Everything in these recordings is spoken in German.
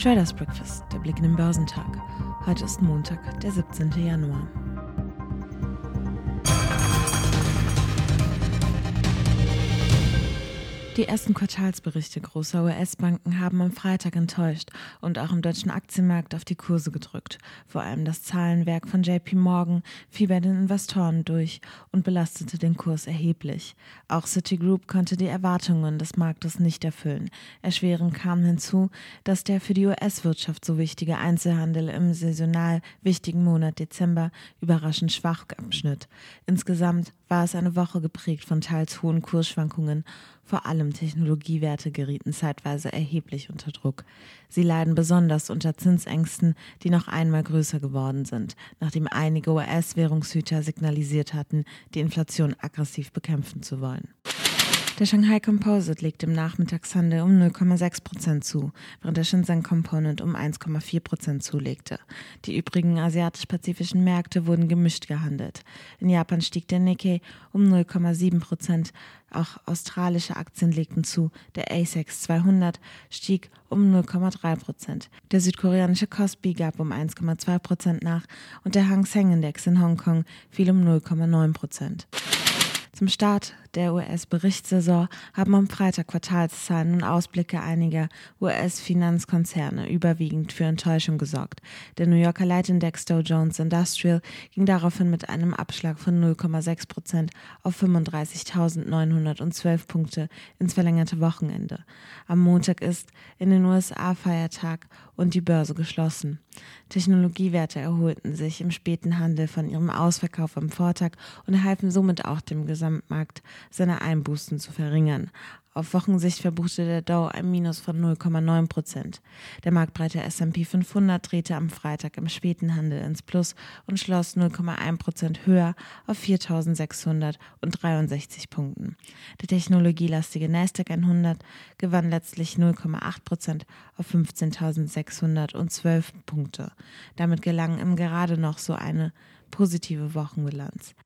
Traders Breakfast, der Blick in den Börsentag. Heute ist Montag, der 17. Januar. Die ersten Quartalsberichte großer US-Banken haben am Freitag enttäuscht und auch im deutschen Aktienmarkt auf die Kurse gedrückt. Vor allem das Zahlenwerk von JP Morgan fiel bei den Investoren durch und belastete den Kurs erheblich. Auch Citigroup konnte die Erwartungen des Marktes nicht erfüllen. Erschwerend kam hinzu, dass der für die US-Wirtschaft so wichtige Einzelhandel im saisonal wichtigen Monat Dezember überraschend schwach abschnitt. Insgesamt war es eine Woche geprägt von teils hohen Kursschwankungen. Vor allem Technologiewerte gerieten zeitweise erheblich unter Druck. Sie leiden besonders unter Zinsängsten, die noch einmal größer geworden sind, nachdem einige US-Währungshüter signalisiert hatten, die Inflation aggressiv bekämpfen zu wollen. Der Shanghai Composite legt im Nachmittagshandel um 0,6 Prozent zu, während der Shenzhen Component um 1,4 Prozent zulegte. Die übrigen asiatisch-pazifischen Märkte wurden gemischt gehandelt. In Japan stieg der Nikkei um 0,7 Prozent. Auch australische Aktien legten zu. Der ASX 200 stieg um 0,3 Prozent. Der südkoreanische Kospi gab um 1,2 Prozent nach und der Hang Seng Index in Hongkong fiel um 0,9 Prozent. Zum Start der US-Berichtssaison haben am Freitag Quartalszahlen und Ausblicke einiger US-Finanzkonzerne überwiegend für Enttäuschung gesorgt. Der New Yorker Leitindex Dow Jones Industrial ging daraufhin mit einem Abschlag von 0,6 Prozent auf 35.912 Punkte ins verlängerte Wochenende. Am Montag ist in den USA Feiertag und die Börse geschlossen. Technologiewerte erholten sich im späten Handel von ihrem Ausverkauf am Vortag und halfen somit auch dem Gesamtmarkt seine Einbußen zu verringern. Auf Wochensicht verbuchte der Dow ein Minus von 0,9 Prozent. Der marktbreite S&P 500 drehte am Freitag im späten Handel ins Plus und schloss 0,1 Prozent höher auf 4.663 Punkten. Der technologielastige Nasdaq 100 gewann letztlich 0,8 Prozent auf 15.612 Punkte. Damit gelang ihm gerade noch so eine positive Wochenbilanz.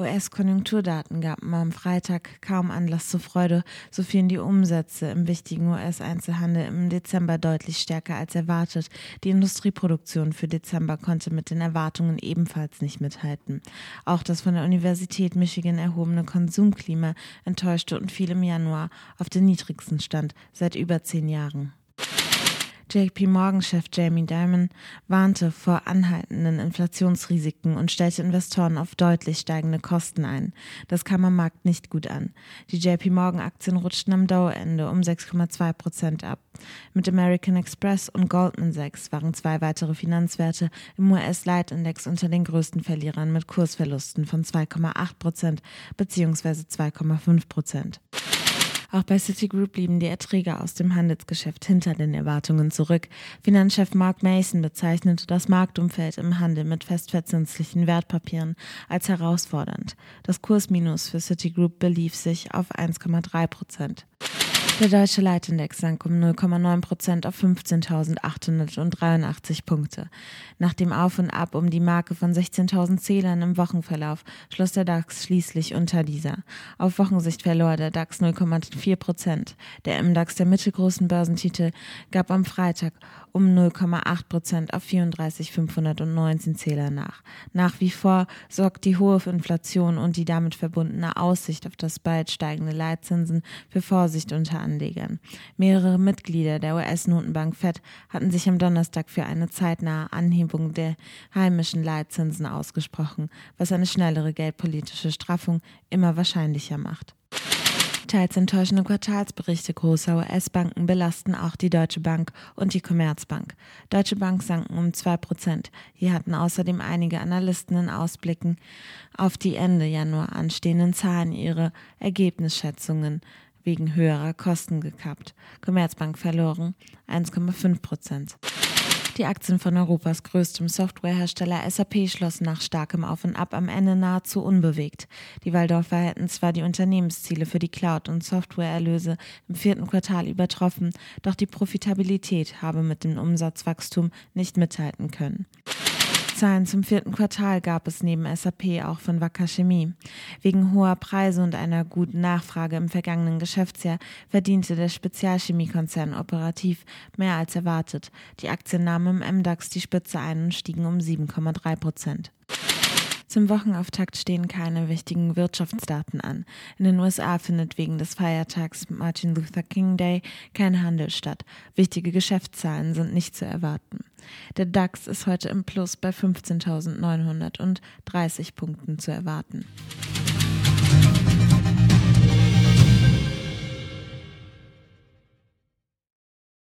US-Konjunkturdaten gaben am Freitag kaum Anlass zur Freude, so fielen die Umsätze im wichtigen US-Einzelhandel im Dezember deutlich stärker als erwartet. Die Industrieproduktion für Dezember konnte mit den Erwartungen ebenfalls nicht mithalten. Auch das von der Universität Michigan erhobene Konsumklima enttäuschte und fiel im Januar auf den niedrigsten Stand seit über zehn Jahren. JP Morgan-Chef Jamie Dimon warnte vor anhaltenden Inflationsrisiken und stellte Investoren auf deutlich steigende Kosten ein. Das kam am Markt nicht gut an. Die JP Morgan-Aktien rutschten am Dauerende um 6,2 Prozent ab. Mit American Express und Goldman Sachs waren zwei weitere Finanzwerte im US-Leitindex unter den größten Verlierern mit Kursverlusten von 2,8 Prozent bzw. 2,5 Prozent. Auch bei Citigroup blieben die Erträge aus dem Handelsgeschäft hinter den Erwartungen zurück. Finanzchef Mark Mason bezeichnete das Marktumfeld im Handel mit festverzinslichen Wertpapieren als herausfordernd. Das Kursminus für Citigroup belief sich auf 1,3 Prozent. Der deutsche Leitindex sank um 0,9 Prozent auf 15.883 Punkte. Nach dem Auf und Ab um die Marke von 16.000 Zählern im Wochenverlauf schloss der DAX schließlich unter dieser. Auf Wochensicht verlor der DAX 0,4 Prozent. Der MDAX der mittelgroßen Börsentitel gab am Freitag um 0,8 Prozent auf 34.519 Zähler nach. Nach wie vor sorgt die hohe Inflation und die damit verbundene Aussicht auf das bald steigende Leitzinsen für Vorsicht unter Anlegern. Mehrere Mitglieder der US-Notenbank Fed hatten sich am Donnerstag für eine zeitnahe Anhebung der heimischen Leitzinsen ausgesprochen, was eine schnellere geldpolitische Straffung immer wahrscheinlicher macht. Teils enttäuschende Quartalsberichte großer US-Banken belasten auch die Deutsche Bank und die Commerzbank. Deutsche Bank sanken um 2 Prozent. Hier hatten außerdem einige Analysten in Ausblicken auf die Ende Januar anstehenden Zahlen ihre Ergebnisschätzungen wegen höherer Kosten gekappt. Commerzbank verloren 1,5 Prozent. Die Aktien von Europas größtem Softwarehersteller SAP schlossen nach starkem Auf und Ab am Ende nahezu unbewegt. Die Waldorfer hätten zwar die Unternehmensziele für die Cloud- und Softwareerlöse im vierten Quartal übertroffen, doch die Profitabilität habe mit dem Umsatzwachstum nicht mithalten können. Zahlen zum vierten Quartal gab es neben SAP auch von Wacker Chemie. Wegen hoher Preise und einer guten Nachfrage im vergangenen Geschäftsjahr verdiente der Spezialchemiekonzern operativ mehr als erwartet. Die Aktien nahmen im MDAX die Spitze ein und stiegen um 7,3 Prozent. Zum Wochenauftakt stehen keine wichtigen Wirtschaftsdaten an. In den USA findet wegen des Feiertags Martin Luther King Day kein Handel statt. Wichtige Geschäftszahlen sind nicht zu erwarten. Der DAX ist heute im Plus bei 15.930 Punkten zu erwarten.